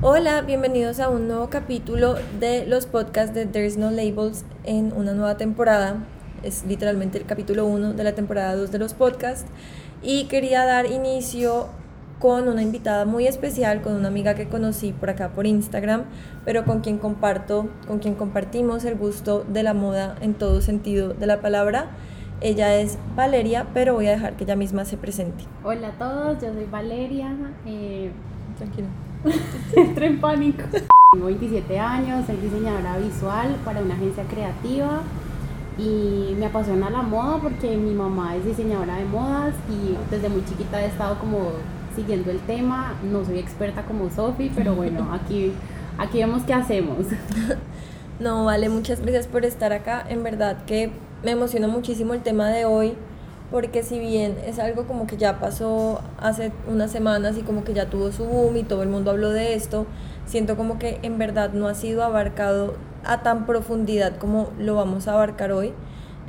Hola, bienvenidos a un nuevo capítulo de los podcasts de There's No Labels en una nueva temporada. Es literalmente el capítulo 1 de la temporada 2 de los podcasts. Y quería dar inicio con una invitada muy especial, con una amiga que conocí por acá por Instagram, pero con quien comparto, con quien compartimos el gusto de la moda en todo sentido de la palabra. Ella es Valeria, pero voy a dejar que ella misma se presente. Hola a todos, yo soy Valeria. Eh, Tranquila. Entré en pánico. Tengo 27 años, soy diseñadora visual para una agencia creativa y me apasiona la moda porque mi mamá es diseñadora de modas y desde muy chiquita he estado como siguiendo el tema. No soy experta como Sofi, pero bueno, aquí, aquí vemos qué hacemos. No, vale, muchas gracias por estar acá. En verdad que me emociona muchísimo el tema de hoy porque si bien es algo como que ya pasó hace unas semanas y como que ya tuvo su boom y todo el mundo habló de esto, siento como que en verdad no ha sido abarcado a tan profundidad como lo vamos a abarcar hoy.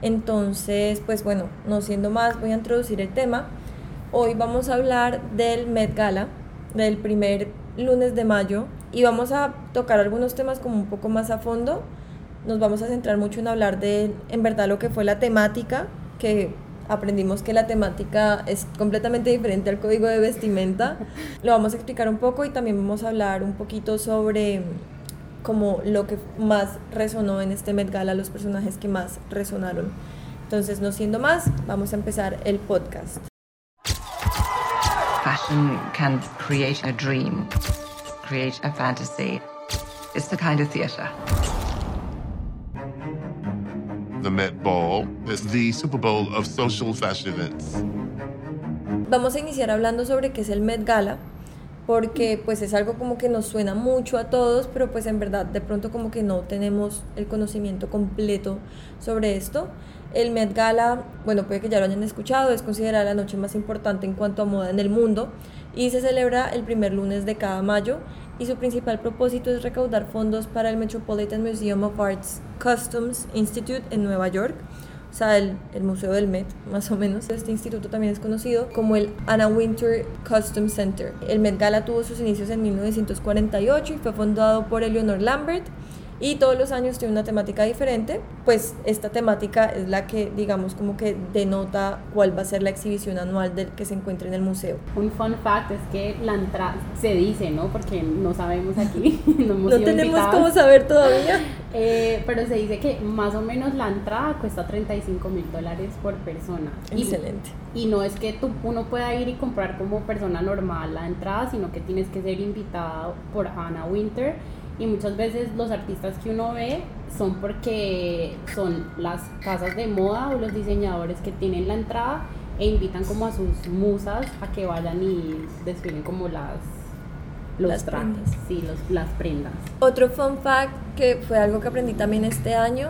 Entonces, pues bueno, no siendo más, voy a introducir el tema. Hoy vamos a hablar del Met Gala, del primer lunes de mayo, y vamos a tocar algunos temas como un poco más a fondo. Nos vamos a centrar mucho en hablar de, en verdad, lo que fue la temática, que aprendimos que la temática es completamente diferente al código de vestimenta. Lo vamos a explicar un poco y también vamos a hablar un poquito sobre como lo que más resonó en este Met Gala, los personajes que más resonaron. Entonces, no siendo más, vamos a empezar el podcast. Fashion can create a dream, create a fantasy. It's the kind of theatre. The Met Ball is the Super Bowl of social fashion events. Vamos a iniciar hablando sobre qué es el Met Gala, porque pues es algo como que nos suena mucho a todos, pero pues en verdad de pronto como que no tenemos el conocimiento completo sobre esto. El Met Gala, bueno, puede que ya lo hayan escuchado, es considerada la noche más importante en cuanto a moda en el mundo y se celebra el primer lunes de cada mayo y su principal propósito es recaudar fondos para el Metropolitan Museum of Arts Customs Institute en Nueva York, o sea, el, el Museo del Met, más o menos. Este instituto también es conocido como el Anna Winter Custom Center. El Met Gala tuvo sus inicios en 1948 y fue fundado por Eleanor Lambert y todos los años tiene una temática diferente, pues esta temática es la que digamos como que denota cuál va a ser la exhibición anual del que se encuentra en el museo. Un fun fact es que la entrada se dice, ¿no? Porque no sabemos aquí, no, hemos No tenemos cómo saber todavía. Eh, pero se dice que más o menos la entrada cuesta 35 mil dólares por persona. Y- Excelente. Y no es que tú, uno pueda ir y comprar como persona normal la entrada, sino que tienes que ser invitado por Anna Winter. Y muchas veces los artistas que uno ve son porque son las casas de moda o los diseñadores que tienen la entrada e invitan como a sus musas a que vayan y desfilen como las los Las trajes, prendas. sí, los, las prendas. Otro fun fact que fue algo que aprendí también este año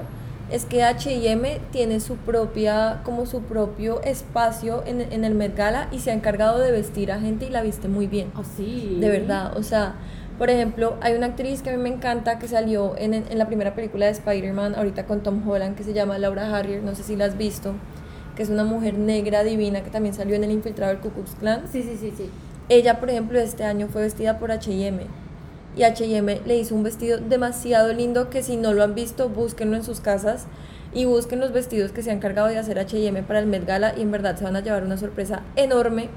es que H&M tiene su propia como su propio espacio en, en el Met Gala y se ha encargado de vestir a gente y la viste muy bien. Así. De verdad, o sea, por ejemplo, hay una actriz que a mí me encanta que salió en, en la primera película de Spider-Man, ahorita con Tom Holland, que se llama Laura Harrier, no sé si la has visto, que es una mujer negra divina que también salió en El Infiltrado del Ku Klux Klan. Sí, sí, sí, sí. Ella, por ejemplo, este año fue vestida por H&M y H&M le hizo un vestido demasiado lindo que si no lo han visto, búsquenlo en sus casas y busquen los vestidos que se han encargado de hacer H&M para el Met Gala y en verdad se van a llevar una sorpresa enorme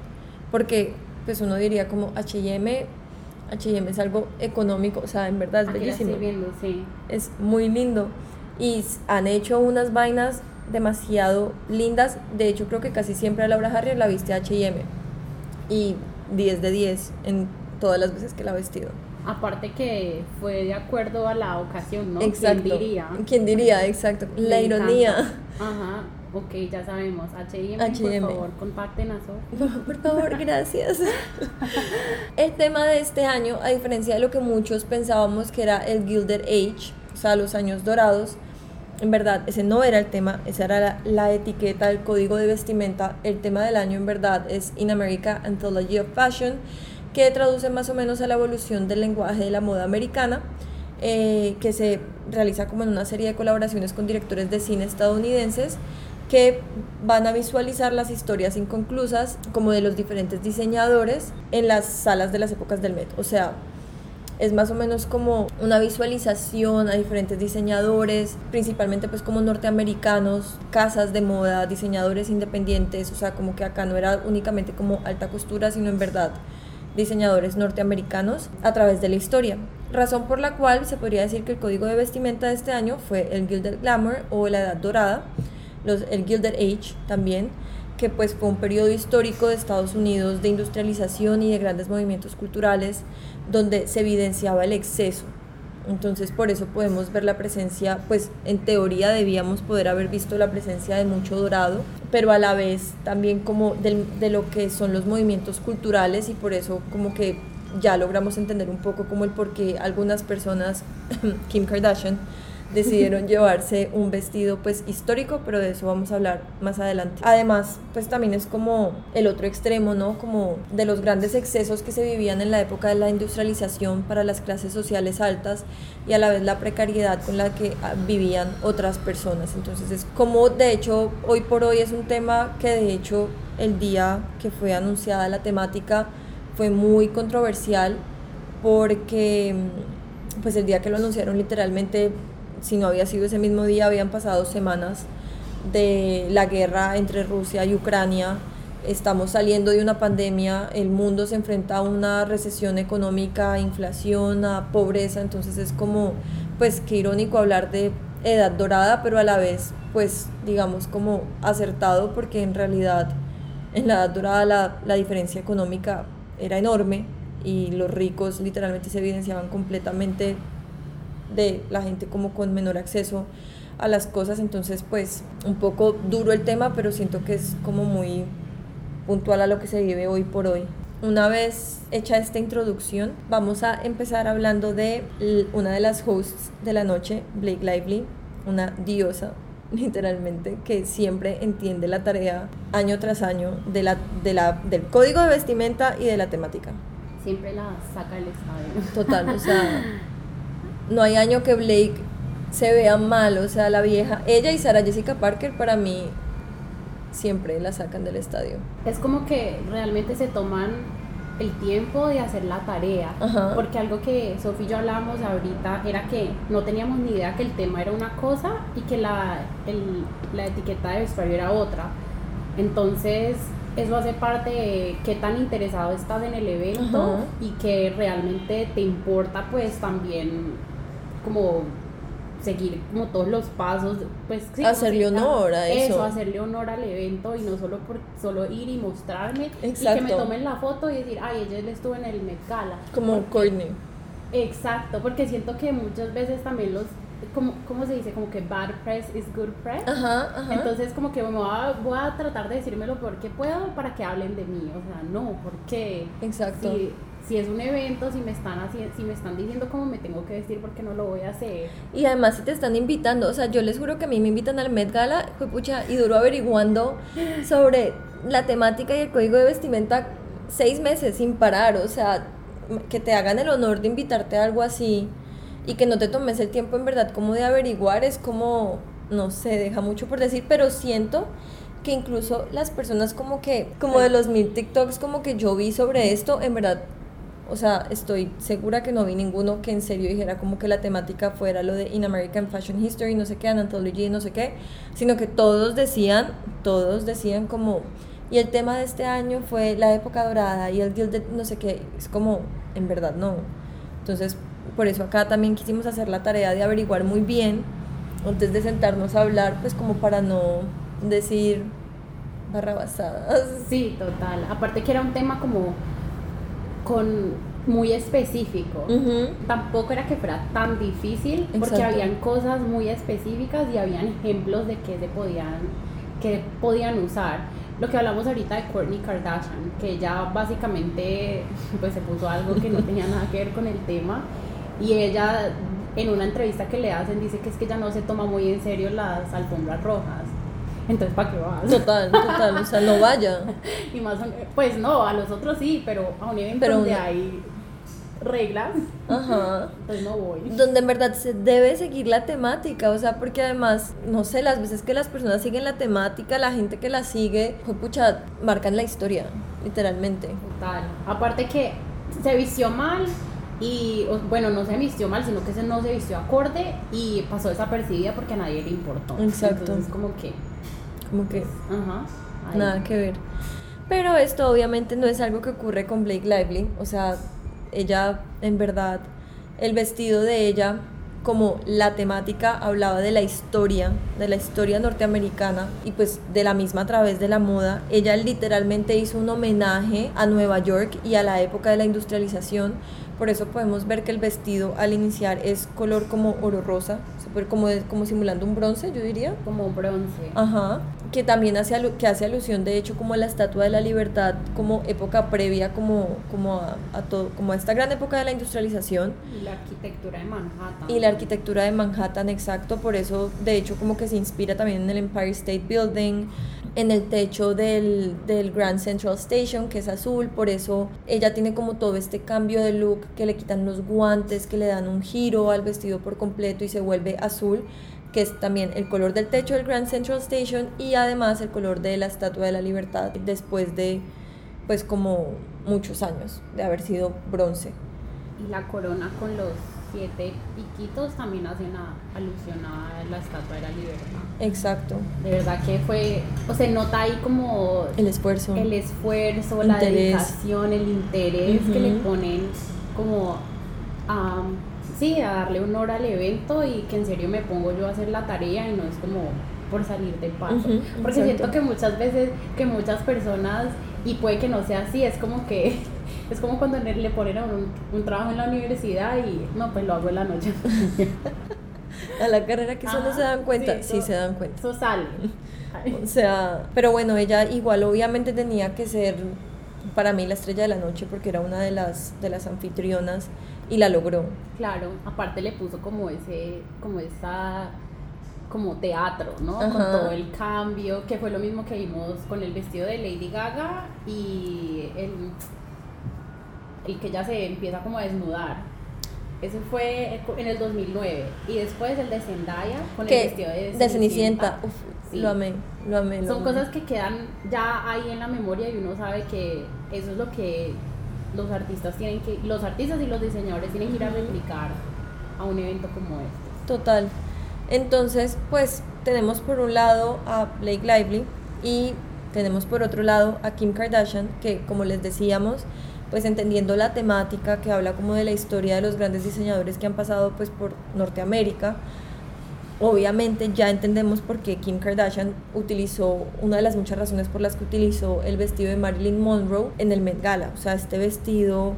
porque pues uno diría como H&M H&M es algo económico, o sea, en verdad es Aquí bellísimo. estoy viendo, sí. Es muy lindo y han hecho unas vainas demasiado lindas. De hecho, creo que casi siempre a Laura Harrier la viste H&M y 10 de 10 en todas las veces que la ha vestido. Aparte que fue de acuerdo a la ocasión, ¿no? Exacto. ¿Quién diría? ¿Quién diría? Exacto. La ironía. Ajá, ok, ya sabemos. H&M, por favor, contacten a Sof. Por favor, gracias. El tema de este año, a diferencia de lo que muchos pensábamos que era el Gilded Age, o sea, los años dorados, en verdad, ese no era el tema, esa era la, la etiqueta, el código de vestimenta. El tema del año, en verdad, es In America Anthology of Fashion, que traduce más o menos a la evolución del lenguaje de la moda americana, eh, que se realiza como en una serie de colaboraciones con directores de cine estadounidenses que van a visualizar las historias inconclusas como de los diferentes diseñadores en las salas de las épocas del Met. O sea, es más o menos como una visualización a diferentes diseñadores, principalmente pues como norteamericanos, casas de moda, diseñadores independientes, o sea, como que acá no era únicamente como alta costura, sino en verdad diseñadores norteamericanos a través de la historia. Razón por la cual se podría decir que el código de vestimenta de este año fue el Gilded Glamour o la Edad Dorada, los, el Gilded Age también, que pues fue un periodo histórico de Estados Unidos de industrialización y de grandes movimientos culturales donde se evidenciaba el exceso. Entonces por eso podemos ver la presencia, pues en teoría debíamos poder haber visto la presencia de mucho dorado, pero a la vez también como de lo que son los movimientos culturales y por eso como que ya logramos entender un poco como el por qué algunas personas, Kim Kardashian, decidieron llevarse un vestido pues histórico, pero de eso vamos a hablar más adelante. Además, pues también es como el otro extremo, ¿no? Como de los grandes excesos que se vivían en la época de la industrialización para las clases sociales altas y a la vez la precariedad con la que ah, vivían otras personas. Entonces es como de hecho hoy por hoy es un tema que de hecho el día que fue anunciada la temática fue muy controversial porque pues el día que lo anunciaron literalmente si no había sido ese mismo día, habían pasado semanas de la guerra entre Rusia y Ucrania. Estamos saliendo de una pandemia, el mundo se enfrenta a una recesión económica, a inflación, a pobreza, entonces es como, pues qué irónico hablar de edad dorada, pero a la vez, pues digamos como acertado, porque en realidad en la edad dorada la, la diferencia económica era enorme y los ricos literalmente se evidenciaban completamente de la gente como con menor acceso a las cosas, entonces pues un poco duro el tema, pero siento que es como muy puntual a lo que se vive hoy por hoy. Una vez hecha esta introducción, vamos a empezar hablando de una de las hosts de la noche, Blake Lively, una diosa literalmente, que siempre entiende la tarea año tras año de la, de la, del código de vestimenta y de la temática. Siempre la saca el estadio. Total, o sea, no hay año que Blake se vea mal, o sea, la vieja, ella y Sarah Jessica Parker para mí siempre la sacan del estadio. Es como que realmente se toman el tiempo de hacer la tarea, porque algo que Sofía y yo hablábamos ahorita era que no teníamos ni idea que el tema era una cosa y que la, la etiqueta de vestuario era otra. Entonces, eso hace parte de qué tan interesado estás en el evento y que realmente te importa pues también como seguir como todos los pasos, pues hacerle honor a eso. Eso, hacerle honor al evento y no solo por solo ir y mostrarme y que me tomen la foto y decir, ay, ella estuvo en el Met Gala. Como Courtney. Exacto, porque siento que muchas veces también los como, ¿cómo se dice? Como que bad press is good press. Ajá, ajá. Entonces, como que voy a, voy a tratar de decírmelo porque puedo para que hablen de mí. O sea, no, porque. Exacto si es un evento, si me están haciendo, si me están diciendo cómo me tengo que vestir, porque no lo voy a hacer. Y además si te están invitando, o sea, yo les juro que a mí me invitan al Met Gala, fue pucha, y duro averiguando sobre la temática y el código de vestimenta seis meses sin parar, o sea, que te hagan el honor de invitarte a algo así y que no te tomes el tiempo en verdad como de averiguar, es como, no sé, deja mucho por decir, pero siento que incluso las personas como que, como de los mil TikToks como que yo vi sobre esto, en verdad o sea, estoy segura que no vi ninguno que en serio dijera como que la temática fuera lo de In American Fashion History, no sé qué, Anthology, no sé qué, sino que todos decían, todos decían como, y el tema de este año fue la época dorada y el Gilded, no sé qué, es como, en verdad no. Entonces, por eso acá también quisimos hacer la tarea de averiguar muy bien, antes de sentarnos a hablar, pues como para no decir barrabasadas. Sí, total. Aparte que era un tema como con muy específico. Tampoco era que fuera tan difícil porque habían cosas muy específicas y habían ejemplos de que se podían que podían usar. Lo que hablamos ahorita de Kourtney Kardashian, que ella básicamente pues se puso algo que no tenía nada que ver con el tema y ella en una entrevista que le hacen dice que es que ella no se toma muy en serio las alfombras rojas entonces ¿para qué vas? Total, total, o sea, no vaya. y más, pues no, a los otros sí, pero a un evento donde hay reglas, Ajá. entonces no voy. Donde en verdad se debe seguir la temática, o sea, porque además, no sé, las veces que las personas siguen la temática, la gente que la sigue, pues pucha, marcan la historia, literalmente. Total. Aparte que se vistió mal, y bueno, no se vistió mal, sino que se no se vistió acorde y pasó desapercibida porque a nadie le importó. Exacto. Entonces como que, Como que ajá. nada que ver. Pero esto obviamente no es algo que ocurre con Blake Lively. O sea, ella, en verdad, el vestido de ella, como la temática hablaba de la historia, de la historia norteamericana y pues de la misma a través de la moda, ella literalmente hizo un homenaje a Nueva York y a la época de la industrialización. Por eso podemos ver que el vestido al iniciar es color como oro rosa, como, como simulando un bronce, yo diría. Como bronce. Ajá, que también hace, que hace alusión de hecho como a la Estatua de la Libertad, como época previa, como, como, a, a todo, como a esta gran época de la industrialización Y la arquitectura de Manhattan. y la arquitectura de Manhattan, exacto, por eso de hecho como que se inspira también en el Empire State Building, en el techo del, del Grand Central Station, que es azul, por eso ella tiene como todo este cambio de look, que le quitan los guantes, que le dan un giro al vestido por completo y se vuelve azul, que es también el color del techo del Grand Central Station y además el color de la Estatua de la Libertad después de pues como muchos años de haber sido bronce. Y la corona con los siete piquitos también hace una alusión a la estatua de la libertad. Exacto, De verdad que fue, o se nota ahí como el esfuerzo. el esfuerzo, la Interés. dedicación, el interés que le ponen como a, sí, a darle honor al evento y que en serio me pongo yo a hacer la tarea y no es como por salir del paso. Ujú, Porque exacto. siento que muchas veces, que muchas personas, y puede que no sea así, es como que, es como cuando le ponen a un, un trabajo en la universidad y no, pues lo hago en la noche. a la carrera que eso no se dan cuenta, sí, eso- se dan cuenta. Eso sale. O sea, pero bueno, ella igual obviamente tenía que ser para mí la estrella de la noche porque era una de las de las anfitrionas y la logró. Claro, aparte le puso como ese, como esa, como teatro, ¿no? Con Ajá. todo el cambio, que fue lo mismo que vimos con el vestido de Lady Gaga y el, el que ya se empieza como a desnudar. Ese fue en el 2009 y después el de Zendaya con el Que vestido de de Cenicienta, uf, Sí. lo amé, lo amé. lo Son amé. cosas que quedan ya ahí en la memoria y uno sabe que eso es lo que los artistas tienen que, los artistas y los diseñadores tienen que ir a replicar a un evento como este. Total. Entonces, pues tenemos por un lado a Blake Lively y tenemos por otro lado a Kim Kardashian, que como les decíamos, pues entendiendo la temática que habla como de la historia de los grandes diseñadores que han pasado pues por Norteamérica, obviamente ya entendemos por qué Kim Kardashian utilizó, una de las muchas razones por las que utilizó el vestido de Marilyn Monroe en el Met Gala. O sea, este vestido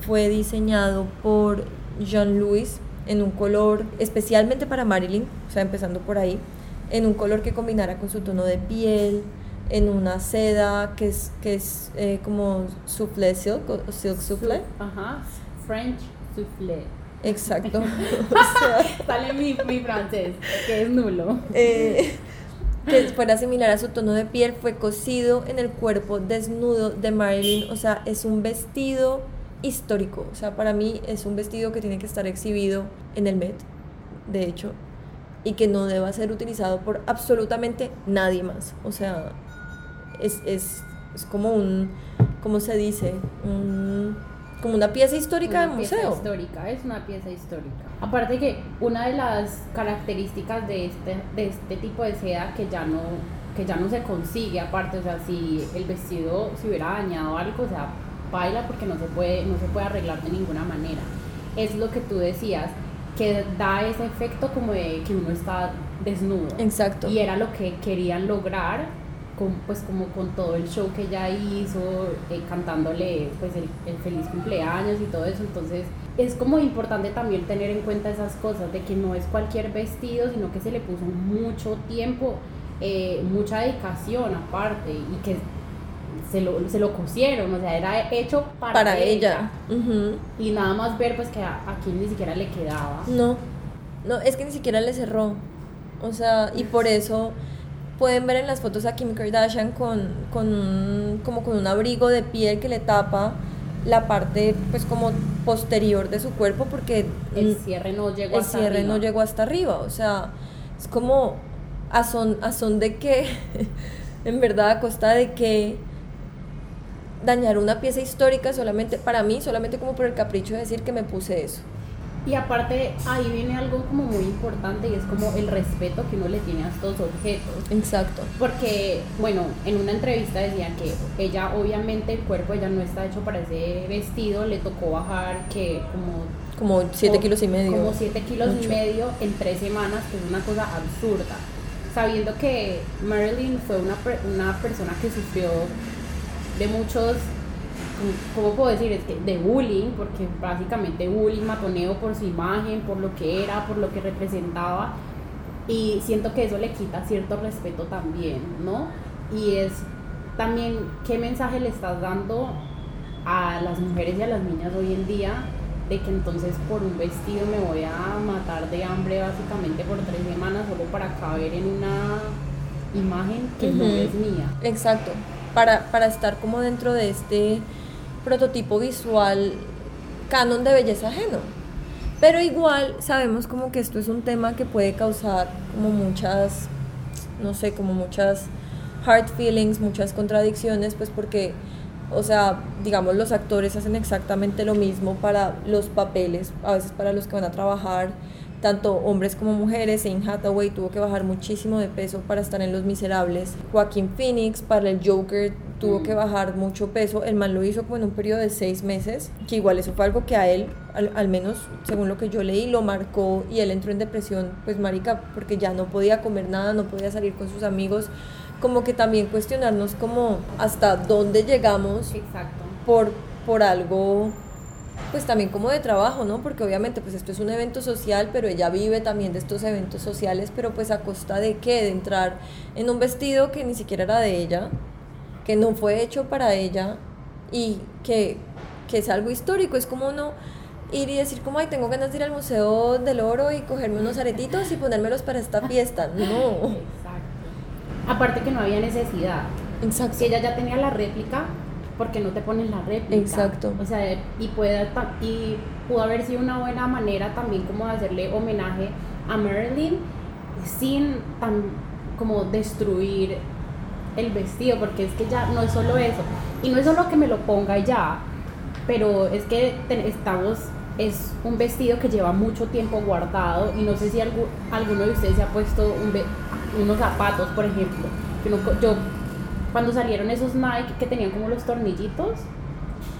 fue diseñado por Jean Louis en un color especialmente para Marilyn, o sea, empezando por ahí, en un color que combinara con su tono de piel, en una seda que es, que es eh, como soufflé silk o silk soufflé. Ajá, French soufflé. Exacto. O Sale mi, mi francés, que es nulo. eh, que fuera similar a su tono de piel, fue cosido en el cuerpo desnudo de Marilyn. O sea, es un vestido histórico. O sea, para mí es un vestido que tiene que estar exhibido en el Met, de hecho, y que no deba ser utilizado por absolutamente nadie más. O sea, es, es, es como un, ¿cómo se dice? Un- como una pieza histórica Una de pieza museo. histórica, es una pieza histórica. Aparte que una de las características de este, de este tipo de seda que ya no que ya no se consigue aparte, o sea, si el vestido se hubiera dañado algo, o sea, baila porque no se puede no se puede arreglar de ninguna manera. Es lo que tú decías, que da ese efecto como de que uno está desnudo. Exacto. Y era lo que querían lograr, con, pues como con todo el show que ella hizo, eh, cantándole pues el, el feliz cumpleaños y todo eso. Entonces es como importante también tener en cuenta esas cosas, de que no es cualquier vestido, sino que se le puso mucho tiempo, eh, mucha dedicación aparte y que se lo, se lo cosieron, o sea, era hecho para, para ella. Ujú. Y nada más ver pues que a, a quien ni siquiera le quedaba. No, no, es que ni siquiera le cerró. O sea, y por eso pueden ver en las fotos a Kim Kardashian con, con un, como con un abrigo de piel que le tapa la parte pues como posterior de su cuerpo porque El cierre no llegó el hasta cierre arriba. no llegó hasta arriba. O sea, es como a son, a son de que, en verdad, a costa de que dañar una pieza histórica solamente para mí, solamente como por el capricho de decir que me puse eso. Y aparte ahí viene algo como muy importante y es como el respeto que uno le tiene a estos objetos. Exacto. Porque, bueno, en una entrevista decía que ella obviamente el cuerpo ella no está hecho para ese vestido, le tocó bajar que como... Como 7 kilos y medio. Como 7 kilos y medio en tres semanas, que es una cosa absurda. Sabiendo que Marilyn fue una, una persona que sufrió de muchos ¿cómo puedo decir? Es que de bullying, porque básicamente bullying, matoneo por su imagen, por lo que era, por lo que representaba, y siento que eso le quita cierto respeto también, ¿no? Y es también qué mensaje le estás dando a las mujeres y a las niñas hoy en día de que entonces por un vestido me voy a matar de hambre básicamente por tres semanas solo para caber en una imagen que no es mía. Exacto, para, para estar como dentro de este prototipo visual canon de belleza ajeno. Pero igual sabemos como que esto es un tema que puede causar como muchas, no sé, como muchas hard feelings, muchas contradicciones, pues porque, o sea, digamos, los actores hacen exactamente lo mismo para los papeles, a veces para los que van a trabajar, tanto hombres como mujeres. Anne Hathaway tuvo que bajar muchísimo de peso para estar en Los Miserables. Joaquín Phoenix para el Joker tuvo que mm. bajar mucho peso. El man lo hizo como en un periodo de seis meses, que igual eso fue algo que a él, al, menos según lo que yo leí, lo marcó y él entró en depresión, pues marica, porque ya no podía comer nada, no podía salir con sus amigos. Como que también cuestionarnos como hasta dónde llegamos Exacto. por, por algo pues también como de trabajo, ¿no? Porque obviamente pues esto es un evento social, pero ella vive también de estos eventos sociales, pero pues a costa de qué? De entrar en un vestido que ni siquiera era de ella, que no fue hecho para ella y que, que es algo histórico, es como uno ir y decir como, ay, tengo ganas de ir al Museo del Oro y cogerme unos aretitos y ponérmelos para esta fiesta, no. Exacto. Aparte que no había necesidad. Exacto. Si ella ya tenía la réplica, porque no te ponen la réplica. Exacto. O sea, y, puede, y pudo haber sido una buena manera también como de hacerle homenaje a Marilyn sin tan como destruir el vestido, porque es que ya no es solo eso. Y no es solo que me lo ponga ya, pero es que estamos, es un vestido que lleva mucho tiempo guardado y no sé si alguno de ustedes se ha puesto unos zapatos, por ejemplo. yo cuando salieron esos Nike que tenían como los tornillitos,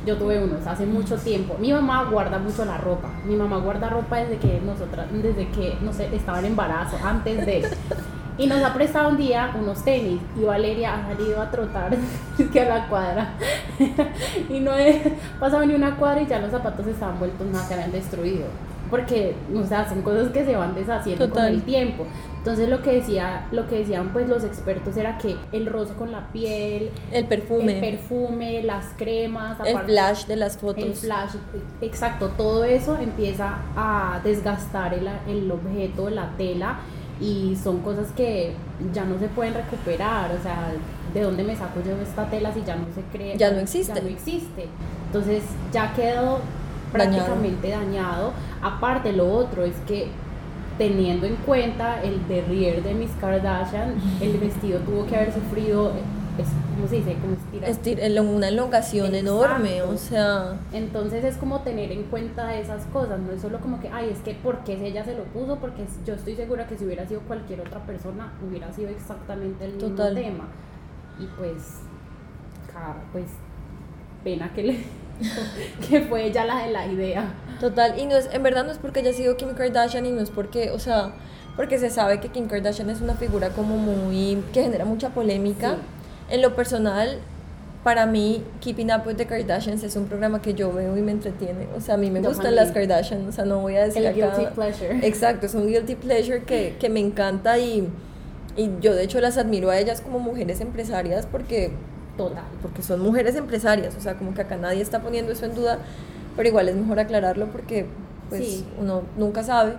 yo tuve unos hace mucho tiempo. Mi mamá guarda mucho la ropa. Mi mamá guarda ropa desde que nosotras, desde que, no sé, estaba en embarazo, antes de. Y nos ha prestado un día unos tenis y Valeria ha salido a trotar que a la cuadra. y no he pasado ni una cuadra y ya los zapatos estaban vueltos nada, se habían destruido porque o sea, son cosas que se van deshaciendo con el tiempo. Entonces lo que decía, lo que decían pues los expertos era que el roce con la piel, el perfume, el perfume, las cremas, el flash de las fotos, el flash, exacto, todo eso empieza a desgastar el, el objeto, la tela y son cosas que ya no se pueden recuperar, o sea, ¿de dónde me saco yo esta tela si ya no se cree? Ya no existe. Ya no existe. Entonces ya quedó prácticamente dañado. Aparte, lo otro es que teniendo en cuenta el derrier de Miss Kardashian, el vestido tuvo que haber sufrido, es, ¿cómo se dice? Como Estir, una elongación enorme, o sea... Entonces es como tener en cuenta esas cosas, no es solo como que, ay, es que porque ella se lo puso, porque yo estoy segura que si hubiera sido cualquier otra persona, hubiera sido exactamente el mismo tema. Y pues, pues, pena que le que fue ella la de la idea. Total, y no es, en verdad no es porque haya sido Kim Kardashian y no es porque, o sea, porque se sabe que Kim Kardashian es una figura como muy, que genera mucha polémica. En lo personal, para mí, Keeping Up with the Kardashians es un programa que yo veo y me entretiene. O sea, a mí me gustan las Kardashians, o sea, no voy a decir El guilty pleasure. Exacto, es un guilty pleasure que, que me encanta y, y yo de hecho las admiro a ellas como mujeres empresarias porque Total. Porque son mujeres empresarias, o sea, como que acá nadie está poniendo eso en duda, pero igual es mejor aclararlo porque pues uno nunca sabe.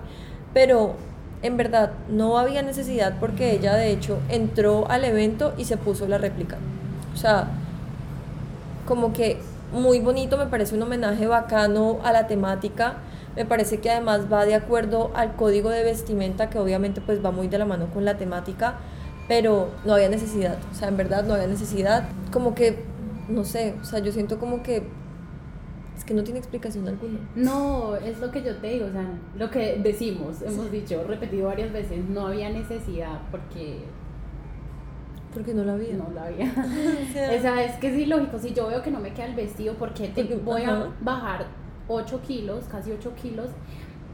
Pero en verdad no había necesidad porque ella de hecho entró al evento y se puso la réplica. O sea, como que muy bonito, me parece un homenaje bacano a la temática. Me parece que además va de acuerdo al código de vestimenta que obviamente pues va muy de la mano con la temática pero no había necesidad, o sea, en verdad no había necesidad. Como que no sé, o sea, yo siento como que es que no tiene explicación alguna. No, es lo que yo te digo, o sea, lo que decimos, hemos dicho, repetido varias veces, no había necesidad porque Porque no la había. no la había. O sea, es que es ilógico, si yo veo que no me queda el vestido, porque te Porque- voy ajá. a bajar 8 kilos, casi 8 kilos,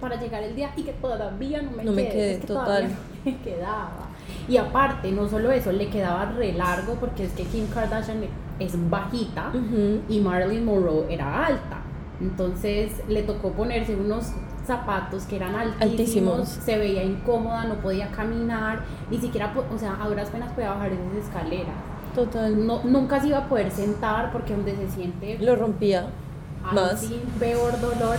para llegar el día y que todavía no me No me quede, quede, es que total. todavía no me quedaba. Y aparte, no solo eso, le quedaba re largo, porque es que Kim Kardashian es bajita ujú. y Marilyn Monroe era alta. Entonces le tocó ponerse unos zapatos que eran altísimos, Altísimos. se veía incómoda, no podía caminar, ni siquiera, o sea, a duras penas podía bajar esas escaleras. Total. No, nunca se iba a poder sentar porque donde se siente Lo rompía hay más. peor dolor.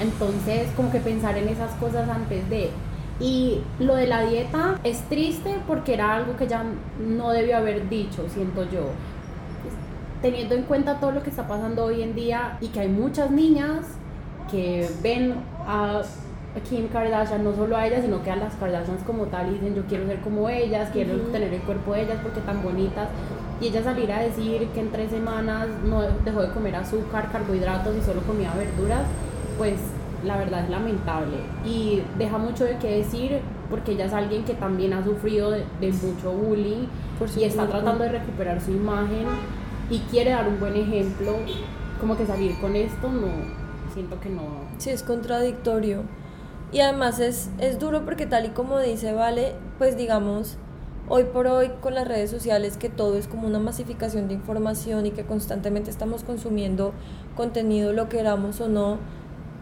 Entonces, como que pensar en esas cosas antes de. Y lo de la dieta es triste porque era algo que ella no debió haber dicho, siento yo. Teniendo en cuenta todo lo que está pasando hoy en día y que hay muchas niñas que ven a Kim Kardashian, no solo a ella, sino que a las Kardashians como tal, y dicen yo quiero ser como ellas, quiero tener el cuerpo de ellas porque tan bonitas. Y ella salir a decir que en tres semanas no dejó de comer azúcar, carbohidratos y solo comía verduras, pues la verdad es lamentable. Y deja mucho de qué decir porque ella es alguien que también ha sufrido de, de mucho bullying Por y está tratando de recuperar su imagen y quiere dar un buen ejemplo. Como que salir con esto, no, siento que no. Sí, es contradictorio. Y además es, es duro porque tal y como dice Vale, pues digamos, hoy por hoy con las redes sociales que todo es como una masificación de información y que constantemente estamos consumiendo contenido, lo queramos o no,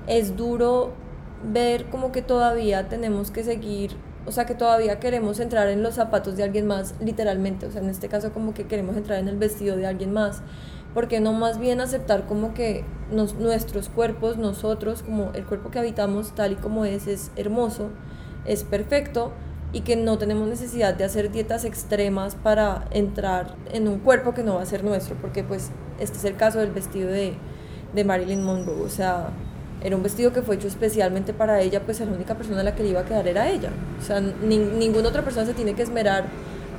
es duro ver como que todavía tenemos que seguir, o sea, que todavía queremos entrar en los zapatos de alguien más, literalmente, o sea, en este caso como que queremos entrar en el vestido de alguien más, porque no más bien aceptar como que nos- nuestros cuerpos, nosotros, como el cuerpo que habitamos tal y como es, es hermoso, es perfecto y que no tenemos necesidad de hacer dietas extremas para entrar en un cuerpo que no va a ser nuestro, porque pues este es el caso del vestido de, de Marilyn Monroe, o sea, era un vestido que fue hecho especialmente para ella, pues la única persona a la que le iba a quedar era ella, o sea, ni- ninguna otra persona se tiene que esmerar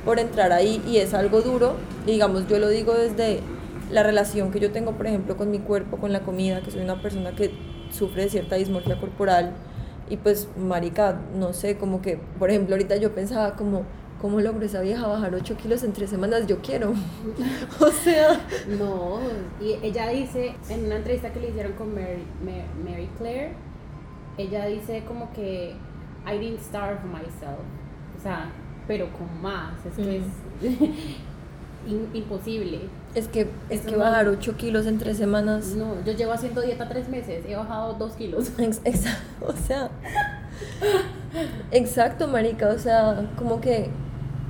por entrar ahí y es algo duro, y digamos, yo lo digo desde la relación que yo tengo, por ejemplo, con mi cuerpo, con la comida, que soy una persona que sufre de cierta dismorfia corporal, y pues, marica, no sé, como que, por ejemplo, ahorita yo pensaba como, ¿cómo logró esa vieja bajar 8 kilos en 3 semanas? Yo quiero. o sea, No, y ella dice, en una entrevista que le hicieron con Mary, Ma- Mary Claire, ella dice como que I didn't starve myself. O sea, pero con más. Es que es in- imposible. es que, es Eso que no- bajar 8 kilos en 3 semanas... No, yo llevo haciendo dieta tres meses, he bajado dos kilos. Ex- exa- o sea, exacto, marica, o sea, como que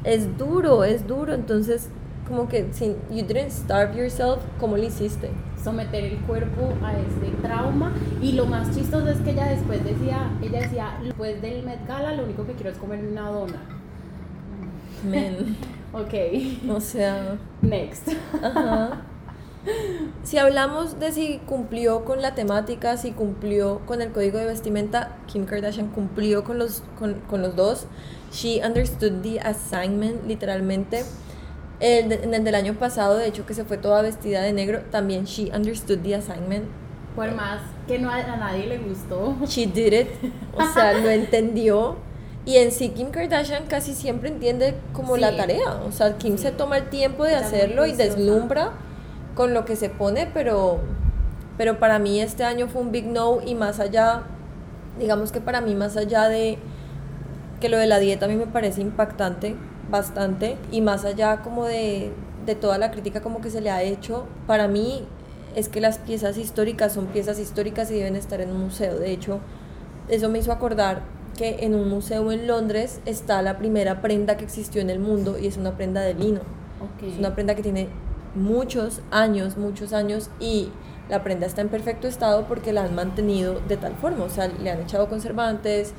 es duro, es duro, entonces, como que, si you didn't starve yourself, ¿cómo lo hiciste? someter el cuerpo a este trauma y lo más chistoso es que ella después decía, ella decía, después del Met Gala lo único que quiero es comer una dona. Men, Ok, o sea, next. ajá. Si hablamos de si cumplió con la temática, si cumplió con el código de vestimenta, Kim Kardashian cumplió con los, con, con los dos. She understood the assignment, literalmente. El de- en el del año pasado, de hecho, que se fue toda vestida de negro, también she understood the assignment. Por más que no a, a nadie le gustó. She did it, o sea, lo entendió. Y en sí, Kim Kardashian casi siempre entiende como la Sí. tarea. O sea, Kim Sí. se toma el tiempo de hacerlo y deslumbra con lo que se pone, pero, pero para mí este año fue un big no y más allá, digamos que para mí más allá de que lo de la dieta a mí me parece impactante bastante y más allá como de, de toda la crítica como que se le ha hecho, para mí es que las piezas históricas son piezas históricas y deben estar en un museo. De hecho, eso me hizo acordar que en un museo en Londres está la primera prenda que existió en el mundo y es una prenda de lino. Es una prenda que tiene muchos años, muchos años y la prenda está en perfecto estado porque la han mantenido de tal forma, o sea, le han echado conservantes,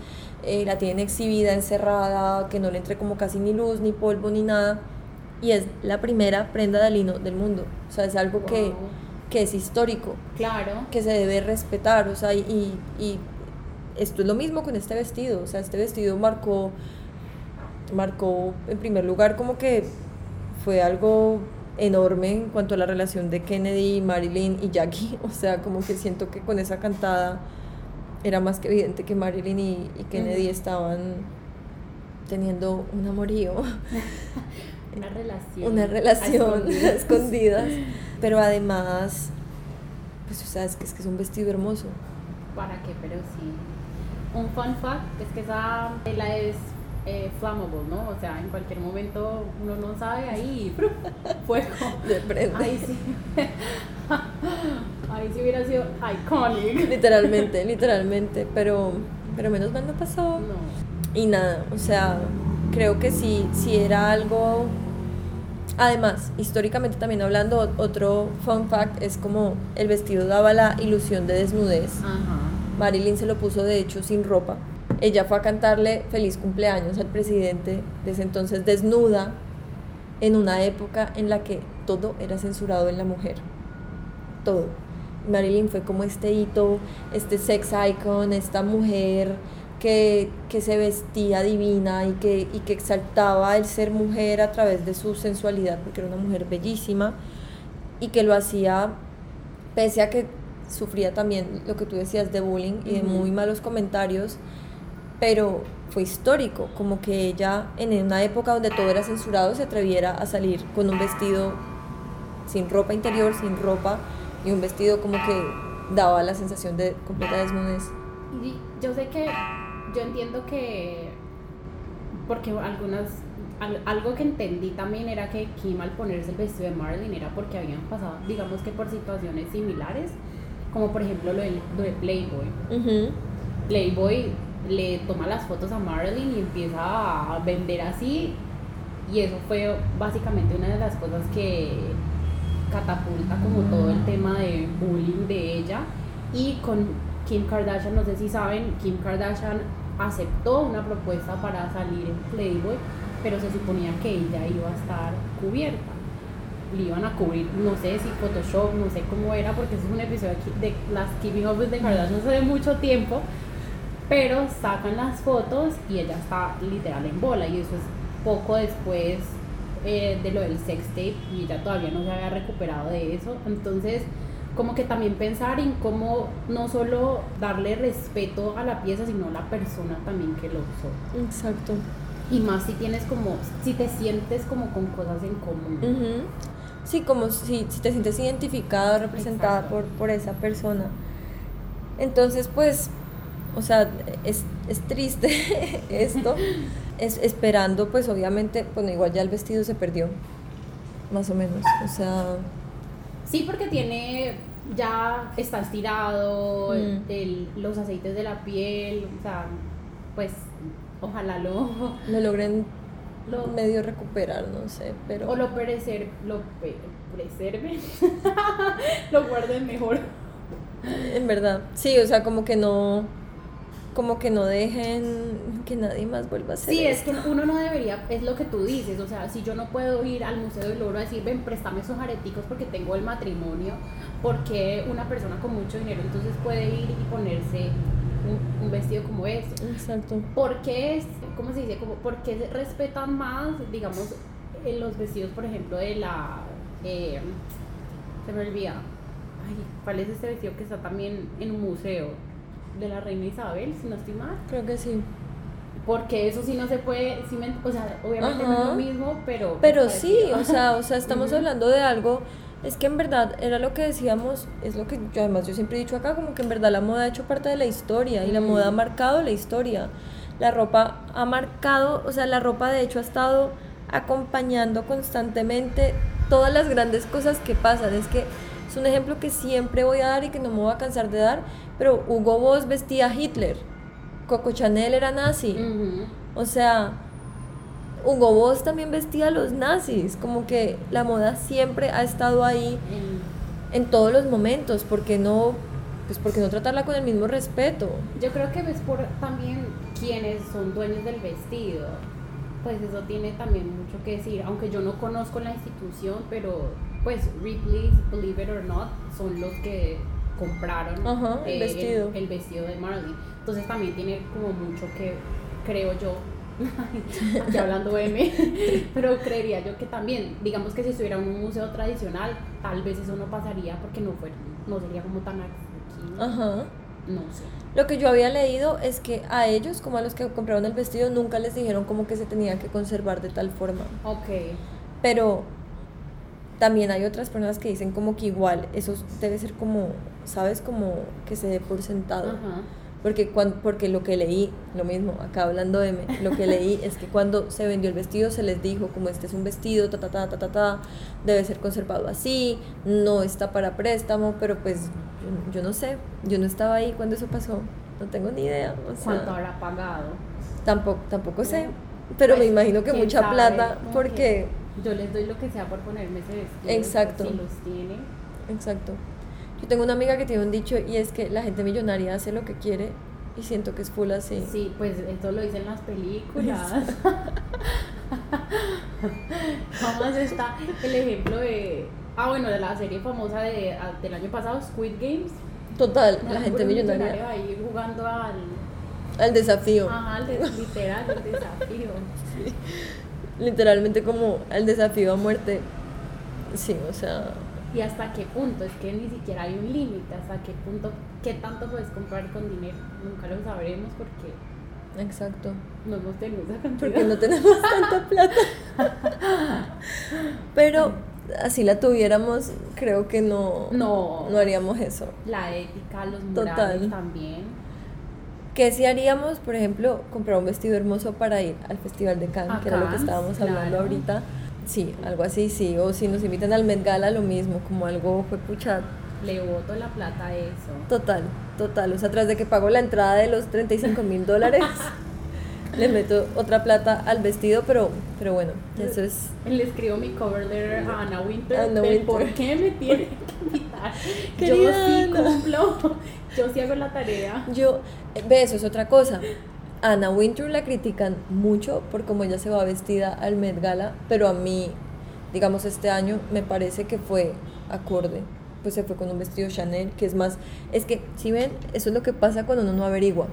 eh, la tienen exhibida, encerrada, que no le entre como casi ni luz, ni polvo, ni nada. Y es la primera prenda de lino del mundo. O sea, es algo que, Wow. que es histórico, Claro. que se debe respetar. O sea, y, y esto es lo mismo con este vestido. O sea, este vestido marcó, marcó en primer lugar como que fue algo enorme en cuanto a la relación de Kennedy, Marilyn y Jackie. O sea, como que siento que con esa cantada era más que evidente que Marilyn y, y Kennedy estaban teniendo un amorío, Una relación. una relación escondidas. escondidas. Pero además, pues o sea, es que es, que es un vestido hermoso. ¿Para qué? Pero sí. Un fun fact es que esa tela es eh, flammable, ¿no? O sea, en cualquier momento uno no sabe, ahí fuego. Ahí sí. Ahí sí hubiera sido iconic. Literalmente, literalmente. Pero, pero menos mal no pasó. No. Y nada, o sea, creo que sí, sí era algo... Además, históricamente también hablando, ot- otro fun fact es como el vestido daba la ilusión de desnudez. Ajá. Marilyn se lo puso de hecho sin ropa. Ella fue a cantarle feliz cumpleaños al presidente desde entonces desnuda en una época en la que todo era censurado en la mujer. Todo. Marilyn fue como este hito, este sex icon, esta mujer que, que se vestía divina y que, y que exaltaba el ser mujer a través de su sensualidad, porque era una mujer bellísima y que lo hacía pese a que sufría también lo que tú decías de bullying y de muy malos comentarios, pero fue histórico, como que ella en una época donde todo era censurado se atreviera a salir con un vestido sin ropa interior, sin ropa y un vestido como que daba la sensación de completa desnudez. Yo sé que, yo entiendo que, porque algunas, al- algo que entendí también era que Kim al ponerse el vestido de Marilyn era porque habían pasado, digamos que por situaciones similares, como por ejemplo lo de, lo de Playboy. Playboy le toma las fotos a Marilyn y empieza a vender así, y eso fue básicamente una de las cosas que catapulta como todo el tema de bullying de ella y con Kim Kardashian, no sé si saben, Kim Kardashian aceptó una propuesta para salir en Playboy, pero se suponía que ella iba a estar cubierta. Le iban a cubrir, no sé si Photoshop, no sé cómo era, porque es un episodio de las Keeping Up with the Kardashians hace mucho tiempo, pero sacan las fotos y ella está literal en bola y eso es poco después eh, de lo del sex tape y ella todavía no se había recuperado de eso entonces como que también pensar en cómo no solo darle respeto a la pieza sino a la persona también que lo usó Exacto. y más si tienes como si te sientes como con cosas en común. Sí, como si, si te sientes identificada, representada Exacto. por, por esa persona. Entonces, pues, o sea, es, es triste esto. es, esperando, pues, obviamente, bueno, igual ya el vestido se perdió, más o menos. O sea, Sí, porque tiene, ya está estirado, Mm. el- los aceites de la piel, o sea, pues ojalá lo, lo logren lo medio recuperar, no sé, pero... o lo preser, lo pe- preserven, lo guarden mejor. En verdad, sí, o sea, como que no... Como que no dejen que nadie más vuelva a hacer Sí, es que uno no debería, es lo que tú dices, o sea, si yo no puedo ir al Museo del Oro a decir, ven, préstame esos areticos porque tengo el matrimonio, porque una persona con mucho dinero entonces puede ir y ponerse un, un vestido como ese? Exacto. ¿Por qué, es, cómo se dice? Como, ¿Por qué se respetan más, digamos, en los vestidos, por ejemplo, de la... eh, se me olvida. Ay, ¿cuál es este vestido que está también en un museo? De la reina Isabel, si no estoy mal. Creo que sí. Porque eso sí no se puede, sí me- o sea, obviamente no es Ajá. lo mismo, pero... Pero es sí, o sea, o sea, estamos hablando de algo, es que en verdad era lo que decíamos, es lo que yo además yo siempre he dicho acá, como que en verdad la moda ha hecho parte de la historia y la moda ha marcado la historia. La ropa ha marcado, o sea, la ropa de hecho ha estado acompañando constantemente todas las grandes cosas que pasan. Es que es un ejemplo que siempre voy a dar y que no me voy a cansar de dar, pero Hugo Boss vestía a Hitler, Coco Chanel era nazi. Ujú. O sea, Hugo Boss también vestía a los nazis, como que la moda siempre ha estado ahí En- en todos los momentos, ¿por qué no, pues porque no tratarla con el mismo respeto? Yo creo que ves por también quienes son dueños del vestido. Pues eso tiene también mucho que decir, aunque yo no conozco la institución, pero pues Ripley's, believe it or not, son los que compraron Ajá, el eh, vestido. el vestido de Marley. Entonces también tiene como mucho que, creo yo, Aquí hablando M, pero creería yo que también, digamos que si estuviera en un museo tradicional, tal vez eso no pasaría porque no, fuera, no sería como tan accesible. Ajá. No sé. Lo que yo había leído es que a ellos, como a los que compraron el vestido, nunca les dijeron como que se tenía que conservar de tal forma. Ok. Pero también hay otras personas que dicen como que igual eso debe ser como, ¿sabes? Como que se dé por sentado. Ajá. Porque, cuan- porque lo que leí, lo mismo, acá hablando de M, lo que leí es que cuando se vendió el vestido se les dijo como este es un vestido, ta, ta, ta, ta, ta, ta, debe ser conservado así, no está para préstamo, pero pues yo, yo no sé, yo no estaba ahí cuando eso pasó, no tengo ni idea, o sea, ¿Cuánto habrá pagado? tampoco, tampoco sé, pero Pues, me imagino que mucha sabe, plata, porque, que Yo les doy lo que sea por ponerme ese vestido. Exacto. Si los tiene. exacto. Yo tengo una amiga que tiene un dicho y es que la gente millonaria hace lo que quiere y siento que es full así. Sí, pues esto lo dicen las películas. Jamás está el ejemplo de. Ah, bueno, de la serie famosa de, ah, del año pasado, Squid Games. Total, la Puro gente millonaria. va a ir jugando al. Al desafío. Ajá, al de- literal, el desafío. literalmente como el desafío a muerte. Sí, o sea, ¿Y hasta qué punto? Es que ni siquiera hay un límite. ¿Hasta qué punto? ¿Qué tanto puedes comprar con dinero? Nunca lo sabremos porque exacto. no hemos tenido esa cantidad. Porque no tenemos tanta plata. Pero así la tuviéramos, creo que no, No. no haríamos eso. La ética, los Total. morales también. ¿Qué si haríamos, por ejemplo, comprar un vestido hermoso para ir al Festival de Cannes, que era lo que estábamos hablando claro. ahorita? Sí, algo así, sí. O si nos invitan al Met Gala, lo mismo, como algo fue pucha. Le boto la plata a eso. Total, total. O sea, tras de que pago la entrada de los 35 mil dólares, le meto otra plata al vestido, pero, pero bueno, eso es. Le escribo mi cover letter a Anna Winter. Del Winter. ¿Por qué me tiene que invitar? yo sí Ana. cumplo. Yo sí hago la tarea. Yo, ve, eso es otra cosa. Anna Wintour la critican mucho por cómo ella se va vestida al Met Gala, pero a mí, digamos, este año me parece que fue acorde. Pues se fue con un vestido Chanel, que es más, es que, si ven, eso es lo que pasa cuando uno no averigua.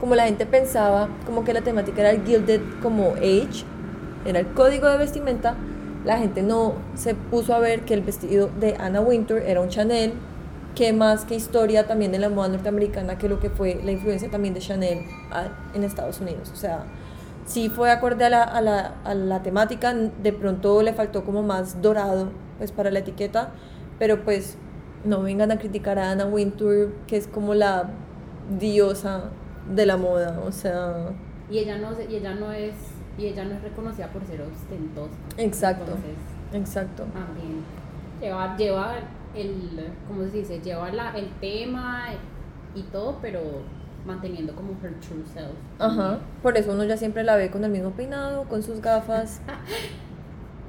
Como la gente pensaba, como que la temática era el gilded como age, era el código de vestimenta, la gente no se puso a ver que el vestido de Anna Wintour era un Chanel, que más que historia también de la moda norteamericana que lo que fue la influencia también de Chanel en Estados Unidos. O sea, sí fue acorde a la, a la, a la temática, de pronto le faltó como más dorado pues para la etiqueta, pero pues no vengan a criticar a Anna Wintour, que es como la diosa de la moda, o sea, Y ella no se- y ella no es y ella no es reconocida por ser ostentosa. Exacto. Entonces, exacto. también lleva lleva el ¿cómo se dice? Lleva la, el tema y todo, pero manteniendo como her true self. Ajá, por eso uno ya siempre la ve con el mismo peinado, con sus gafas.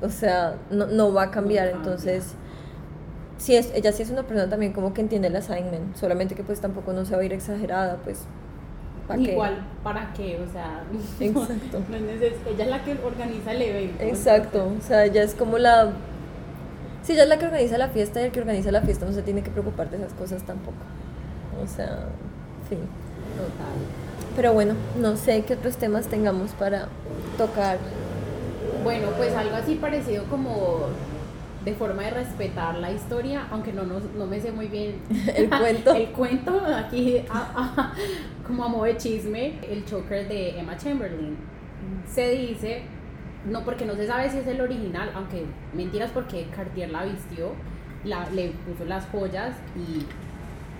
O sea, no, no va a cambiar. No. Entonces, sí es, ella sí es una persona también como que entiende el assignment, solamente que pues tampoco no se va a ir exagerada, pues. Igual, ¿para qué? O sea, no- Exacto. no es neces- ella es la que organiza el evento. Exacto, o sea, ella es como la... Si ella es la que organiza la fiesta y el que organiza la fiesta no se tiene que preocupar de esas cosas tampoco. O sea, fin. Total. Pero bueno, no sé qué otros temas tengamos para tocar. Bueno, pues algo así parecido como de forma de respetar la historia, aunque no, no, no me sé muy bien El cuento. el cuento, aquí a- a- como a modo de chisme, el choker de Emma Chamberlain. Se dice, no porque no se sabe si es el original, aunque mentiras porque Cartier la vistió, la, le puso las joyas y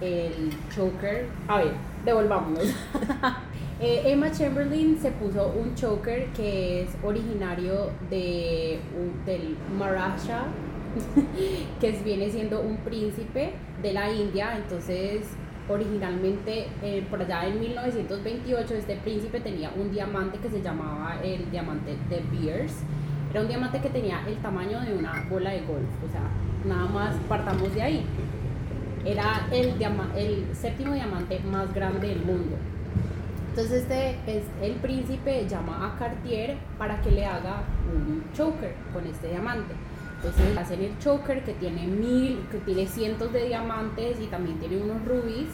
el choker, a ver, devolvámonos. Eh, Emma Chamberlain se puso un choker que es originario de, del Maharashtra, que viene siendo un príncipe de la India. Entonces, originalmente, eh, por allá en 1928, este príncipe tenía un diamante que se llamaba el diamante de Beers. Era un diamante que tenía el tamaño de una bola de golf. O sea, nada más partamos de ahí. Era el, el séptimo diamante más grande del mundo. Entonces este es el príncipe llama a Cartier para que le haga un choker con este diamante. Entonces hacen el choker que tiene mil, que tiene cientos de diamantes y también tiene unos rubis.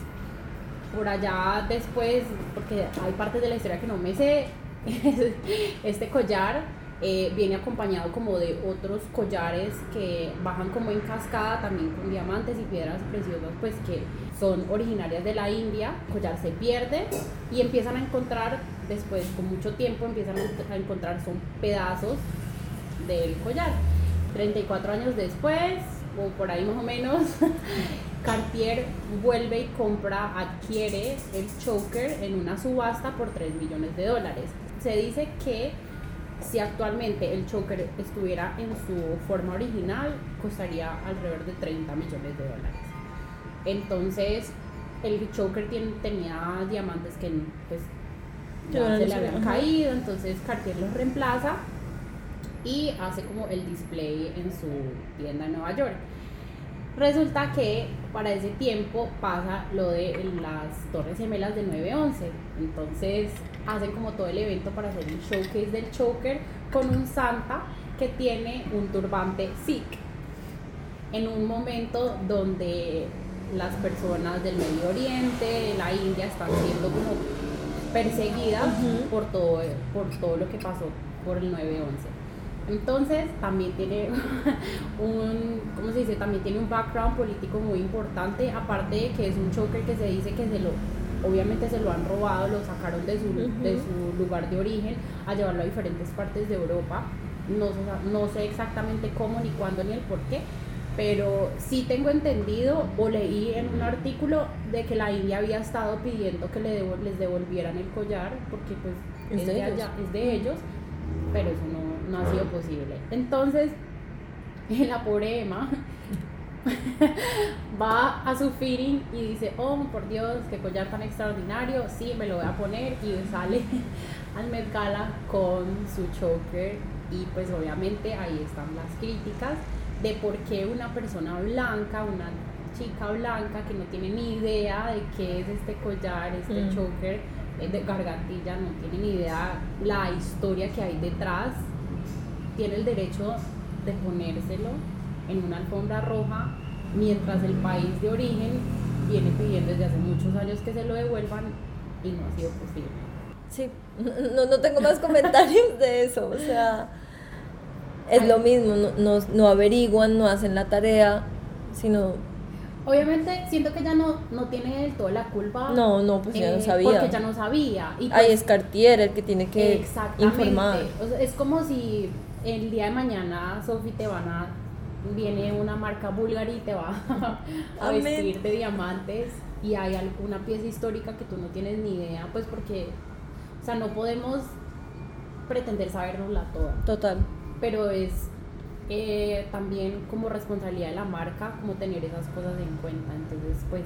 Por allá después, porque hay partes de la historia que no me sé, este collar eh, viene acompañado como de otros collares que bajan como en cascada también con diamantes y piedras preciosas pues que son originarias de la India. El collar se pierde y empiezan a encontrar después con mucho tiempo empiezan a encontrar son pedazos del collar. 34 años después o por ahí más o menos Cartier vuelve y compra, adquiere el choker en una subasta por 3 millones de dólares. Se dice que si actualmente el choker estuviera en su forma original, costaría alrededor de 30 millones de dólares. Entonces, el choker tenía diamantes que pues, ya se le habían caído, entonces Cartier los reemplaza y hace como el display en su tienda en Nueva York. Resulta que para ese tiempo pasa lo de las Torres Gemelas de 911. Entonces hacen como todo el evento para hacer un showcase del choker con un Santa que tiene un turbante Sikh. En un momento donde las personas del Medio Oriente, la India, están siendo como perseguidas por, todo, por todo lo que pasó por el 911. Entonces también tiene un, ¿cómo se dice? También tiene un background político muy importante, aparte de que es un choker que se dice que se lo, obviamente se lo han robado, lo sacaron de su, de su lugar de origen a llevarlo a diferentes partes de Europa. No, no sé exactamente cómo, ni cuándo, ni el por qué, pero sí tengo entendido o leí en un artículo de que la India había estado pidiendo que le les devolvieran el collar porque pues es, de, Allá, es de ellos, pero eso no, no ha sido posible. Entonces, la pobre Emma va a su fitting y dice, oh, por Dios, qué collar tan extraordinario, sí, me lo voy a poner y sale al Met Gala con su choker y pues obviamente ahí están las críticas de por qué una persona blanca, una chica blanca que no tiene ni idea de qué es este collar, este mm. choker eh, de gargantilla, no tiene ni idea la historia que hay detrás tiene el derecho de ponérselo en una alfombra roja mientras el país de origen viene pidiendo desde hace muchos años que se lo devuelvan y no ha sido posible. Sí, no, no tengo más comentarios de eso, o sea, es lo mismo, no, no, averiguan, no hacen la tarea, sino Obviamente siento que ya no, no tiene toda la culpa. No, no, pues ya no eh, sabía. Porque ya no sabía. Y Ahí pues es Cartier el que tiene que informar. es como si el día de mañana, Sofi, te van a, viene una marca búlgara y te va a vestir de diamantes y hay alguna pieza histórica que tú no tienes ni idea, pues porque, o sea, no podemos pretender sabernosla toda. Total. Pero es eh, también como responsabilidad de la marca, como tener esas cosas en cuenta. Entonces, pues,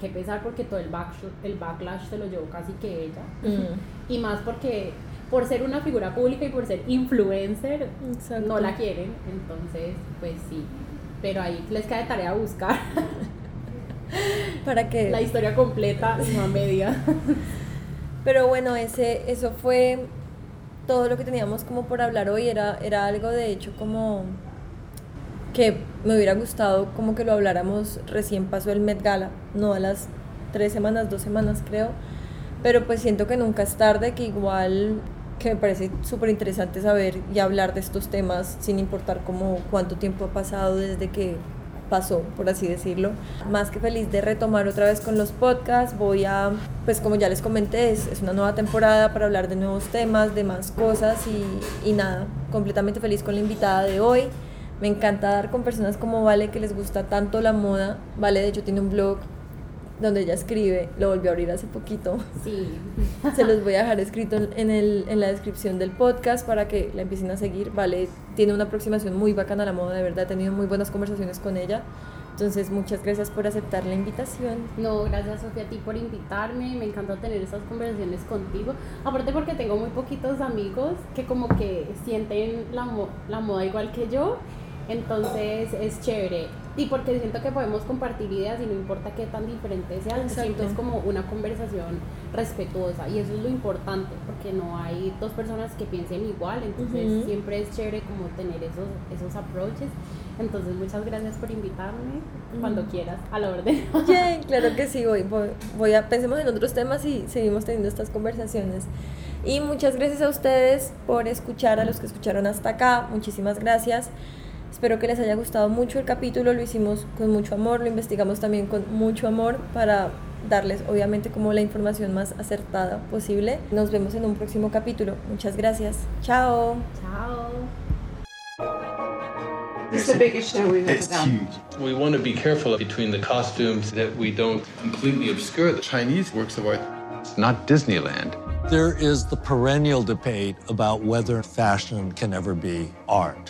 qué pesar porque todo el, backlash, el backlash se lo llevó casi que ella. Mm. Y más porque por ser una figura pública y por ser influencer, no la quieren. Entonces, pues sí. Pero ahí les queda de tarea buscar. Para que... La historia completa, no a media. Pero bueno, ese, eso fue todo lo que teníamos como por hablar hoy. Era, era algo de hecho como que me hubiera gustado como que lo habláramos recién pasó el Met Gala, no a las tres semanas, dos semanas creo. Pero pues siento que nunca es tarde, que igual que me parece súper interesante saber y hablar de estos temas sin importar cómo, cuánto tiempo ha pasado desde que pasó, por así decirlo. Más que feliz de retomar otra vez con los podcasts. Voy a, pues como ya les comenté, es, es una nueva temporada para hablar de nuevos temas, de más cosas y, y nada, completamente feliz con la invitada de hoy. Me encanta dar con personas como Vale que les gusta tanto la moda. Vale, de hecho, tiene un blog donde ella escribe, lo volvió a abrir hace poquito. Sí. Se los voy a dejar escrito en, el, en la descripción del podcast para que la empiecen a seguir. Vale, tiene una aproximación muy bacana a la moda, de verdad, he tenido muy buenas conversaciones con ella. Entonces, muchas gracias por aceptar la invitación. No, gracias Sofía a ti por invitarme. Me encanta tener estas conversaciones contigo. Aparte porque tengo muy poquitos amigos que como que sienten la, la moda igual que yo. Entonces es chévere y porque siento que podemos compartir ideas y no importa qué tan diferente sea, Exacto. siempre es como una conversación respetuosa y eso es lo importante porque no hay dos personas que piensen igual, entonces Ujú. siempre es chévere como tener esos, esos approaches. Entonces muchas gracias por invitarme cuando quieras, a la orden. Yay, claro que sí, voy, voy, voy a, pensemos en otros temas y seguimos teniendo estas conversaciones. Y muchas gracias a ustedes por escuchar, a los que escucharon hasta acá, muchísimas gracias. Espero que les haya gustado mucho el capítulo, lo hicimos con mucho amor, lo investigamos también con mucho amor para darles obviamente como la información más acertada posible. Nos vemos en un próximo capítulo. Muchas gracias. Chao. Chao. It's the biggest show we've ever done. huge. We want to be careful between the costumes that we don't completely obscure the Chinese works of art. It's not Disneyland. There is the perennial debate about whether fashion can ever be art.